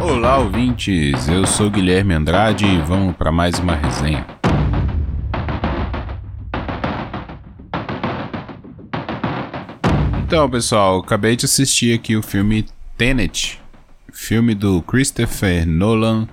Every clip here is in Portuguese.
Olá, ouvintes! Eu sou Guilherme Andrade e vamos para mais uma resenha. Então, pessoal, acabei de assistir aqui o filme Tenet, filme do Christopher Nolan,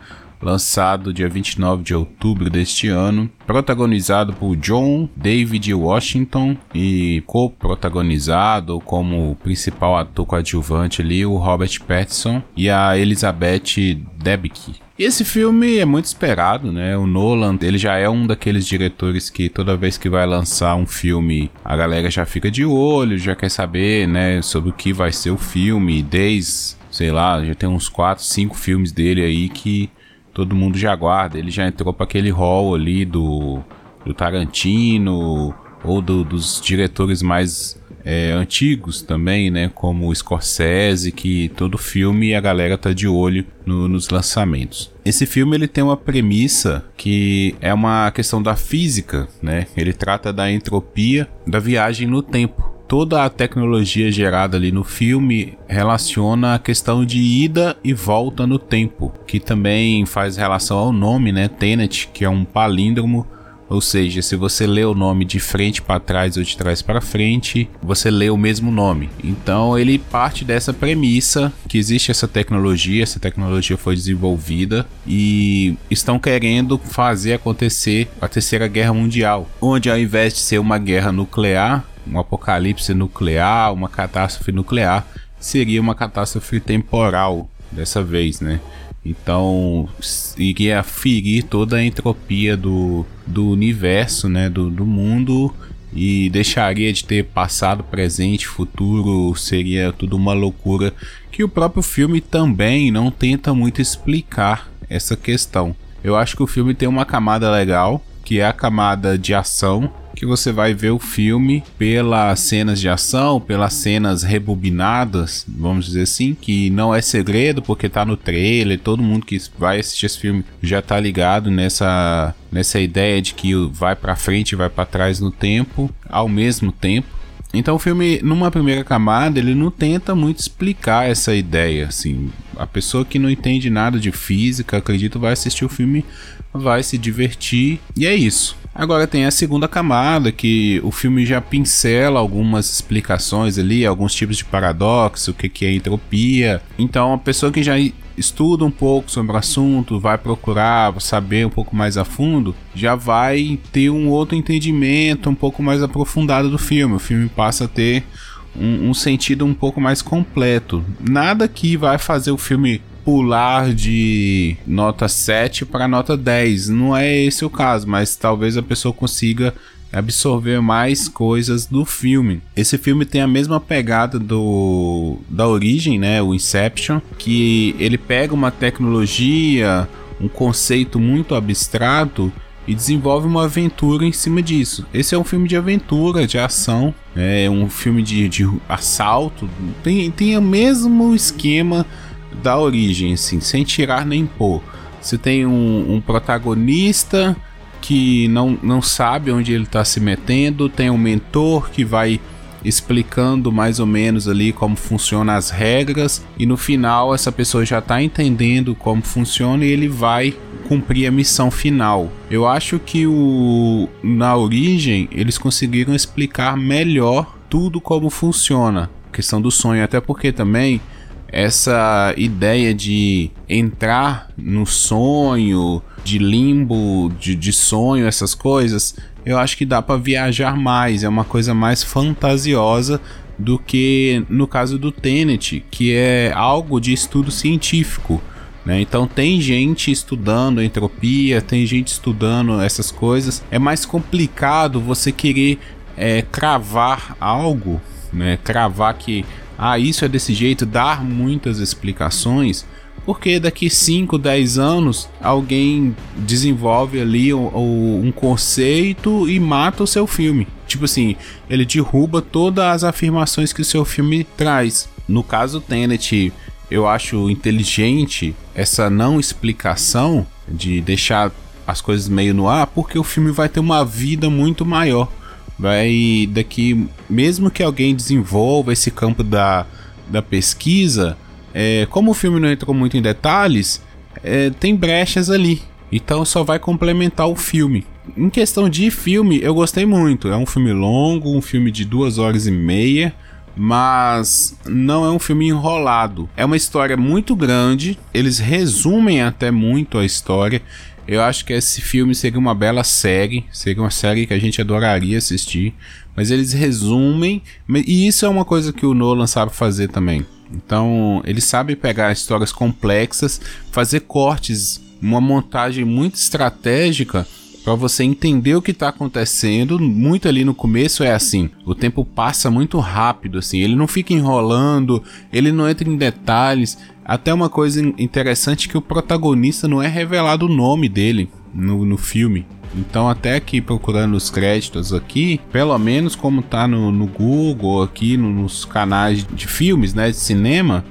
lançado dia 29 de outubro deste ano, protagonizado por John David Washington e co-protagonizado como principal ator coadjuvante ali o Robert Pattinson e a Elizabeth Debicki. Esse filme é muito esperado, né? O Nolan, ele já é um daqueles diretores que toda vez que vai lançar um filme, a galera já fica de olho, já quer saber, né, sobre o que vai ser o filme, desde, sei lá, já tem uns 4, 5 filmes dele aí que todo mundo já aguarda. Ele já entrou para aquele hall ali do, do Tarantino ou do, dos diretores mais é, antigos também, né? Como Scorsese, que todo filme a galera tá de olho no, nos lançamentos. Esse filme ele tem uma premissa que é uma questão da física, né? Ele trata da entropia da viagem no tempo toda a tecnologia gerada ali no filme relaciona a questão de ida e volta no tempo, que também faz relação ao nome, né, Tenet, que é um palíndromo, ou seja, se você lê o nome de frente para trás ou de trás para frente, você lê o mesmo nome. Então ele parte dessa premissa que existe essa tecnologia, essa tecnologia foi desenvolvida e estão querendo fazer acontecer a Terceira Guerra Mundial, onde ao invés de ser uma guerra nuclear, um apocalipse nuclear, uma catástrofe nuclear, seria uma catástrofe temporal dessa vez, né? Então iria ferir toda a entropia do, do universo, né? Do, do mundo e deixaria de ter passado, presente, futuro, seria tudo uma loucura que o próprio filme também não tenta muito explicar essa questão. Eu acho que o filme tem uma camada legal, que é a camada de ação, que você vai ver o filme pelas cenas de ação, pelas cenas rebobinadas, vamos dizer assim, que não é segredo porque tá no trailer, todo mundo que vai assistir esse filme já tá ligado nessa nessa ideia de que vai para frente e vai para trás no tempo, ao mesmo tempo. Então o filme, numa primeira camada, ele não tenta muito explicar essa ideia, assim. A pessoa que não entende nada de física, acredito, vai assistir o filme, vai se divertir e é isso. Agora tem a segunda camada que o filme já pincela algumas explicações ali, alguns tipos de paradoxo, o que, que é entropia. Então a pessoa que já estuda um pouco sobre o assunto, vai procurar saber um pouco mais a fundo, já vai ter um outro entendimento um pouco mais aprofundado do filme. O filme passa a ter um, um sentido um pouco mais completo. Nada que vai fazer o filme pular de nota 7 para nota 10. Não é esse o caso, mas talvez a pessoa consiga absorver mais coisas do filme. Esse filme tem a mesma pegada do da origem, né, o Inception, que ele pega uma tecnologia, um conceito muito abstrato e desenvolve uma aventura em cima disso. Esse é um filme de aventura, de ação, é um filme de, de assalto, tem, tem o mesmo esquema da origem, assim, sem tirar nem pôr. Você tem um, um protagonista que não, não sabe onde ele está se metendo, tem um mentor que vai explicando mais ou menos ali como funcionam as regras e no final essa pessoa já está entendendo como funciona e ele vai cumprir a missão final. Eu acho que o na origem eles conseguiram explicar melhor tudo como funciona, questão do sonho, até porque também essa ideia de entrar no sonho, de limbo, de, de sonho, essas coisas, eu acho que dá para viajar mais, é uma coisa mais fantasiosa do que no caso do Tenet, que é algo de estudo científico. Né? Então tem gente estudando entropia, tem gente estudando essas coisas. É mais complicado você querer é, cravar algo, né? cravar que ah, isso é desse jeito, dar muitas explicações, porque daqui 5, 10 anos alguém desenvolve ali um, um conceito e mata o seu filme. Tipo assim, ele derruba todas as afirmações que o seu filme traz. No caso Tenet, eu acho inteligente essa não explicação de deixar as coisas meio no ar, porque o filme vai ter uma vida muito maior vai daqui, mesmo que alguém desenvolva esse campo da, da pesquisa, é, como o filme não entrou muito em detalhes, é, tem brechas ali. Então só vai complementar o filme. Em questão de filme, eu gostei muito. É um filme longo, um filme de duas horas e meia mas não é um filme enrolado. É uma história muito grande, eles resumem até muito a história. Eu acho que esse filme seria uma bela série, seria uma série que a gente adoraria assistir, mas eles resumem, e isso é uma coisa que o Nolan sabe fazer também. Então, ele sabe pegar histórias complexas, fazer cortes, uma montagem muito estratégica para você entender o que está acontecendo. Muito ali no começo é assim, o tempo passa muito rápido, assim, ele não fica enrolando, ele não entra em detalhes. Até uma coisa interessante que o protagonista não é revelado o nome dele no, no filme. Então, até aqui procurando os créditos aqui, pelo menos como tá no, no Google, aqui no, nos canais de filmes, né, de cinema,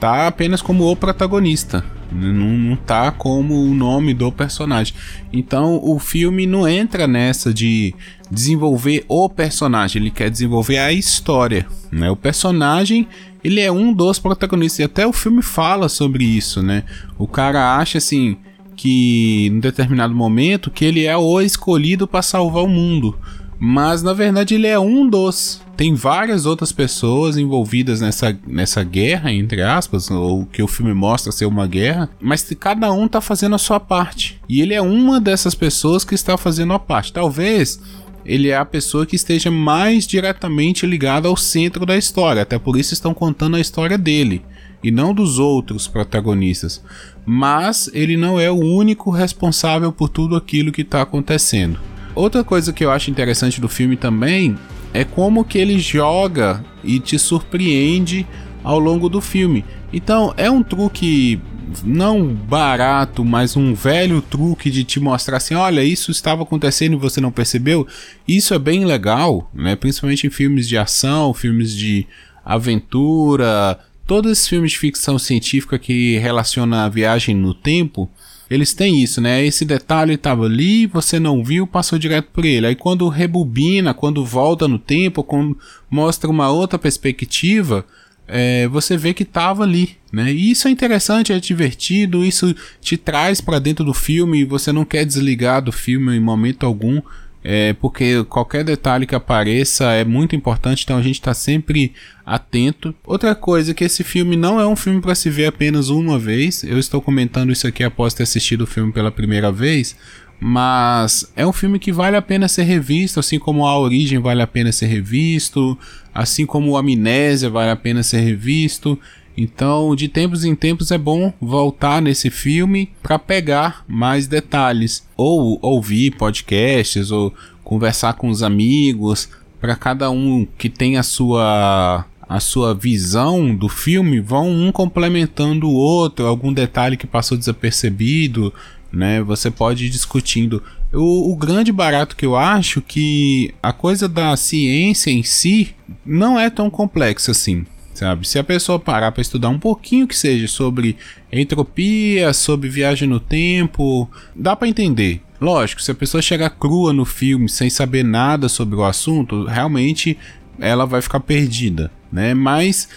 tá apenas como o protagonista. Não, não tá como o nome do personagem. Então o filme não entra nessa de desenvolver o personagem, ele quer desenvolver a história. Né? O personagem ele é um dos protagonistas e até o filme fala sobre isso, né? O cara acha assim que em determinado momento que ele é o escolhido para salvar o mundo. Mas na verdade ele é um dos. Tem várias outras pessoas envolvidas nessa, nessa guerra, entre aspas, ou que o filme mostra ser uma guerra, mas cada um tá fazendo a sua parte. E ele é uma dessas pessoas que está fazendo a parte. Talvez ele é a pessoa que esteja mais diretamente ligada ao centro da história, até por isso estão contando a história dele e não dos outros protagonistas. Mas ele não é o único responsável por tudo aquilo que está acontecendo. Outra coisa que eu acho interessante do filme também é como que ele joga e te surpreende ao longo do filme. Então é um truque não barato, mas um velho truque de te mostrar assim, olha, isso estava acontecendo e você não percebeu. Isso é bem legal, né? Principalmente em filmes de ação, filmes de aventura, todos esses filmes de ficção científica que relaciona a viagem no tempo eles têm isso, né? Esse detalhe estava ali, você não viu, passou direto por ele. Aí quando rebobina, quando volta no tempo, quando mostra uma outra perspectiva, é, você vê que estava ali, né? E isso é interessante, é divertido, isso te traz para dentro do filme, você não quer desligar do filme em momento algum é, porque qualquer detalhe que apareça é muito importante, então a gente está sempre atento. Outra coisa que esse filme não é um filme para se ver apenas uma vez. Eu estou comentando isso aqui após ter assistido o filme pela primeira vez, mas é um filme que vale a pena ser revisto, assim como A Origem vale a pena ser revisto, assim como Amnésia vale a pena ser revisto. Então, de tempos em tempos é bom voltar nesse filme para pegar mais detalhes, ou ouvir podcasts, ou conversar com os amigos, para cada um que tem a sua a sua visão do filme, vão um complementando o outro, algum detalhe que passou desapercebido, né? Você pode ir discutindo. O, o, grande barato que eu acho que a coisa da ciência em si não é tão complexa assim sabe? Se a pessoa parar para estudar um pouquinho que seja sobre entropia, sobre viagem no tempo, dá para entender. Lógico, se a pessoa chegar crua no filme sem saber nada sobre o assunto, realmente ela vai ficar perdida, né? Mas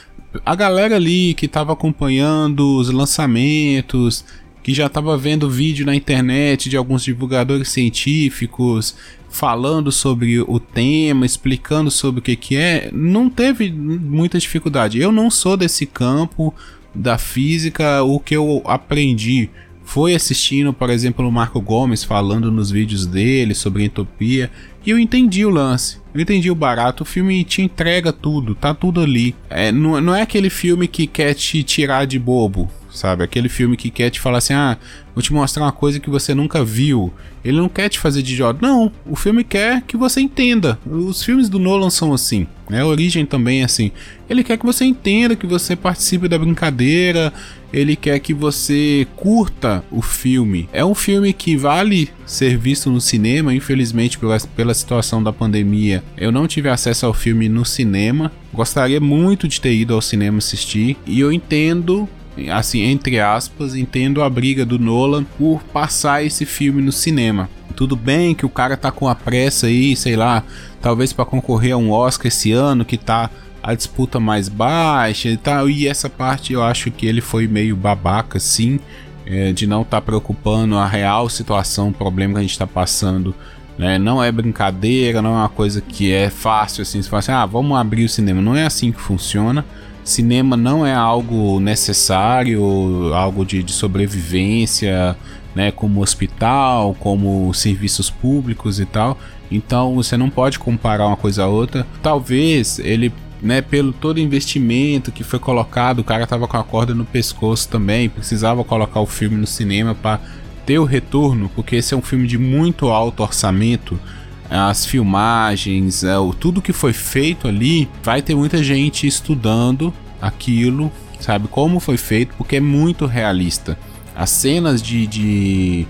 a galera ali que estava acompanhando os lançamentos, que já estava vendo vídeo na internet de alguns divulgadores científicos falando sobre o tema, explicando sobre o que, que é, não teve muita dificuldade. Eu não sou desse campo da física, o que eu aprendi foi assistindo, por exemplo, o Marco Gomes falando nos vídeos dele sobre entropia e eu entendi o lance. Eu entendi o barato, o filme te entrega tudo, tá tudo ali. É, não, não é aquele filme que quer te tirar de bobo, sabe? Aquele filme que quer te falar assim: ah, vou te mostrar uma coisa que você nunca viu. Ele não quer te fazer de idiota. Não, o filme quer que você entenda. Os filmes do Nolan são assim. Né? A origem também é assim. Ele quer que você entenda, que você participe da brincadeira. Ele quer que você curta o filme. É um filme que vale ser visto no cinema, infelizmente, pela, pela situação da pandemia. Eu não tive acesso ao filme no cinema. Gostaria muito de ter ido ao cinema assistir. E eu entendo assim, entre aspas, entendo a briga do Nolan por passar esse filme no cinema. Tudo bem que o cara tá com a pressa aí, sei lá, talvez para concorrer a um Oscar esse ano, que tá a disputa mais baixa e tal. E essa parte eu acho que ele foi meio babaca, sim, é, de não estar tá preocupando a real situação, o problema que a gente está passando. Né? Não é brincadeira, não é uma coisa que é fácil assim. Você fala assim, ah, vamos abrir o cinema. Não é assim que funciona. Cinema não é algo necessário, algo de, de sobrevivência, né? Como hospital, como serviços públicos e tal. Então você não pode comparar uma coisa a outra. Talvez ele né, pelo todo investimento que foi colocado, o cara tava com a corda no pescoço também, precisava colocar o filme no cinema para ter o retorno, porque esse é um filme de muito alto orçamento. As filmagens, é, o, tudo que foi feito ali, vai ter muita gente estudando aquilo, sabe como foi feito, porque é muito realista. As cenas de, de,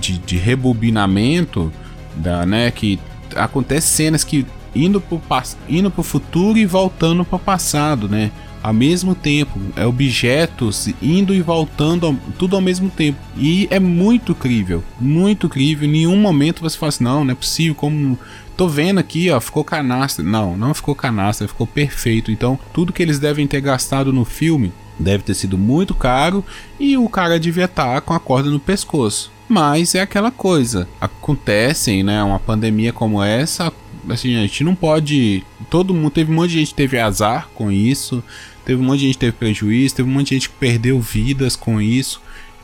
de, de rebobinamento, da, né, que acontece cenas que indo pro, indo pro futuro e voltando pro passado, né? Ao mesmo tempo, é objetos indo e voltando, tudo ao mesmo tempo. E é muito crível, muito crível. Em nenhum momento você fala assim, não, não é possível, como tô vendo aqui, ó, ficou canastra. Não, não ficou canastra, ficou perfeito. Então, tudo que eles devem ter gastado no filme deve ter sido muito caro e o cara devia estar tá com a corda no pescoço. Mas é aquela coisa, acontecem, né, uma pandemia como essa, assim, a gente não pode. Todo mundo, teve um monte de gente teve azar com isso, teve um monte de gente que teve prejuízo, teve um monte de gente que perdeu vidas com isso.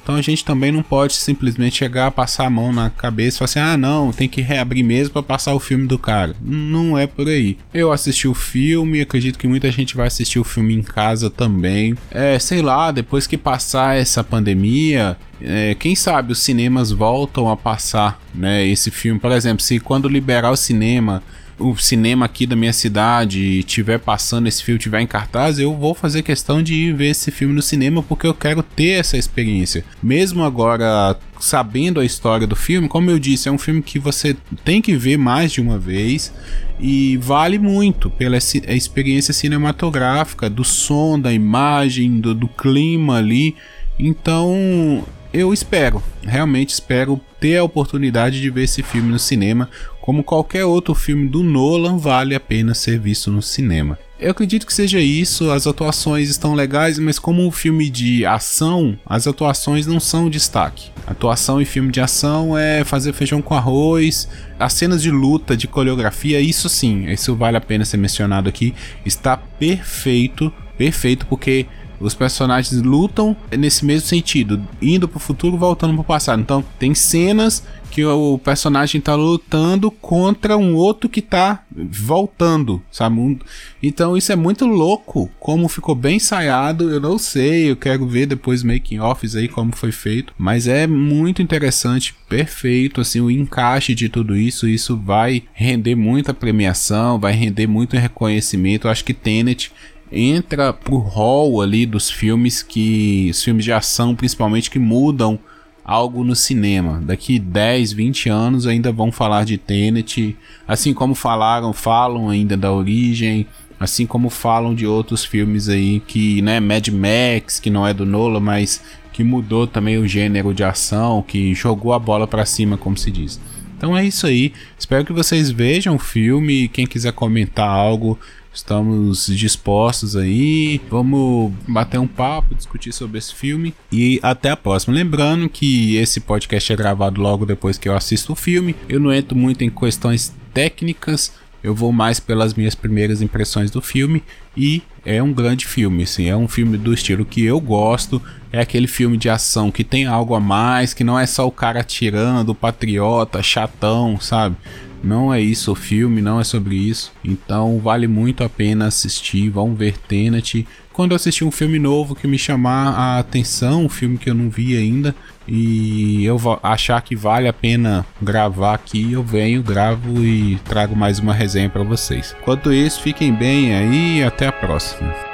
Então a gente também não pode simplesmente chegar, passar a mão na cabeça e falar assim: ah, não, tem que reabrir mesmo para passar o filme do cara. Não é por aí. Eu assisti o filme, acredito que muita gente vai assistir o filme em casa também. É, sei lá, depois que passar essa pandemia, é, quem sabe os cinemas voltam a passar né, esse filme. Por exemplo, se quando liberar o cinema o cinema aqui da minha cidade estiver passando esse filme, tiver em cartaz, eu vou fazer questão de ir ver esse filme no cinema porque eu quero ter essa experiência. Mesmo agora sabendo a história do filme, como eu disse, é um filme que você tem que ver mais de uma vez e vale muito pela experiência cinematográfica, do som, da imagem, do, do clima ali. Então, eu espero, realmente espero ter a oportunidade de ver esse filme no cinema. Como qualquer outro filme do Nolan, vale a pena ser visto no cinema. Eu acredito que seja isso, as atuações estão legais, mas como um filme de ação, as atuações não são destaque. Atuação em filme de ação é fazer feijão com arroz, as cenas de luta, de coreografia, isso sim, isso vale a pena ser mencionado aqui, está perfeito, perfeito porque os personagens lutam nesse mesmo sentido, indo pro futuro, voltando pro passado. Então, tem cenas que o personagem tá lutando contra um outro que tá voltando, sabe? Então isso é muito louco, como ficou bem ensaiado, eu não sei, eu quero ver depois making offs aí como foi feito, mas é muito interessante, perfeito, assim, o encaixe de tudo isso, isso vai render muita premiação, vai render muito reconhecimento, eu acho que Tenet entra pro hall ali dos filmes que. Filmes de ação, principalmente, que mudam algo no cinema. Daqui 10, 20 anos ainda vão falar de Tenet, assim como falaram, falam ainda da origem, assim como falam de outros filmes aí que, né, Mad Max, que não é do Nolan, mas que mudou também o gênero de ação, que jogou a bola para cima, como se diz. Então é isso aí. Espero que vocês vejam o filme. Quem quiser comentar algo, Estamos dispostos aí, vamos bater um papo, discutir sobre esse filme e até a próxima. Lembrando que esse podcast é gravado logo depois que eu assisto o filme. Eu não entro muito em questões técnicas, eu vou mais pelas minhas primeiras impressões do filme e é um grande filme, assim, é um filme do estilo que eu gosto, é aquele filme de ação que tem algo a mais, que não é só o cara atirando, patriota, chatão, sabe? Não é isso o filme, não é sobre isso. Então vale muito a pena assistir. Vão ver Tenet. Quando eu assistir um filme novo que me chamar a atenção, um filme que eu não vi ainda, e eu achar que vale a pena gravar aqui, eu venho, gravo e trago mais uma resenha para vocês. Enquanto isso, fiquem bem aí e até a próxima.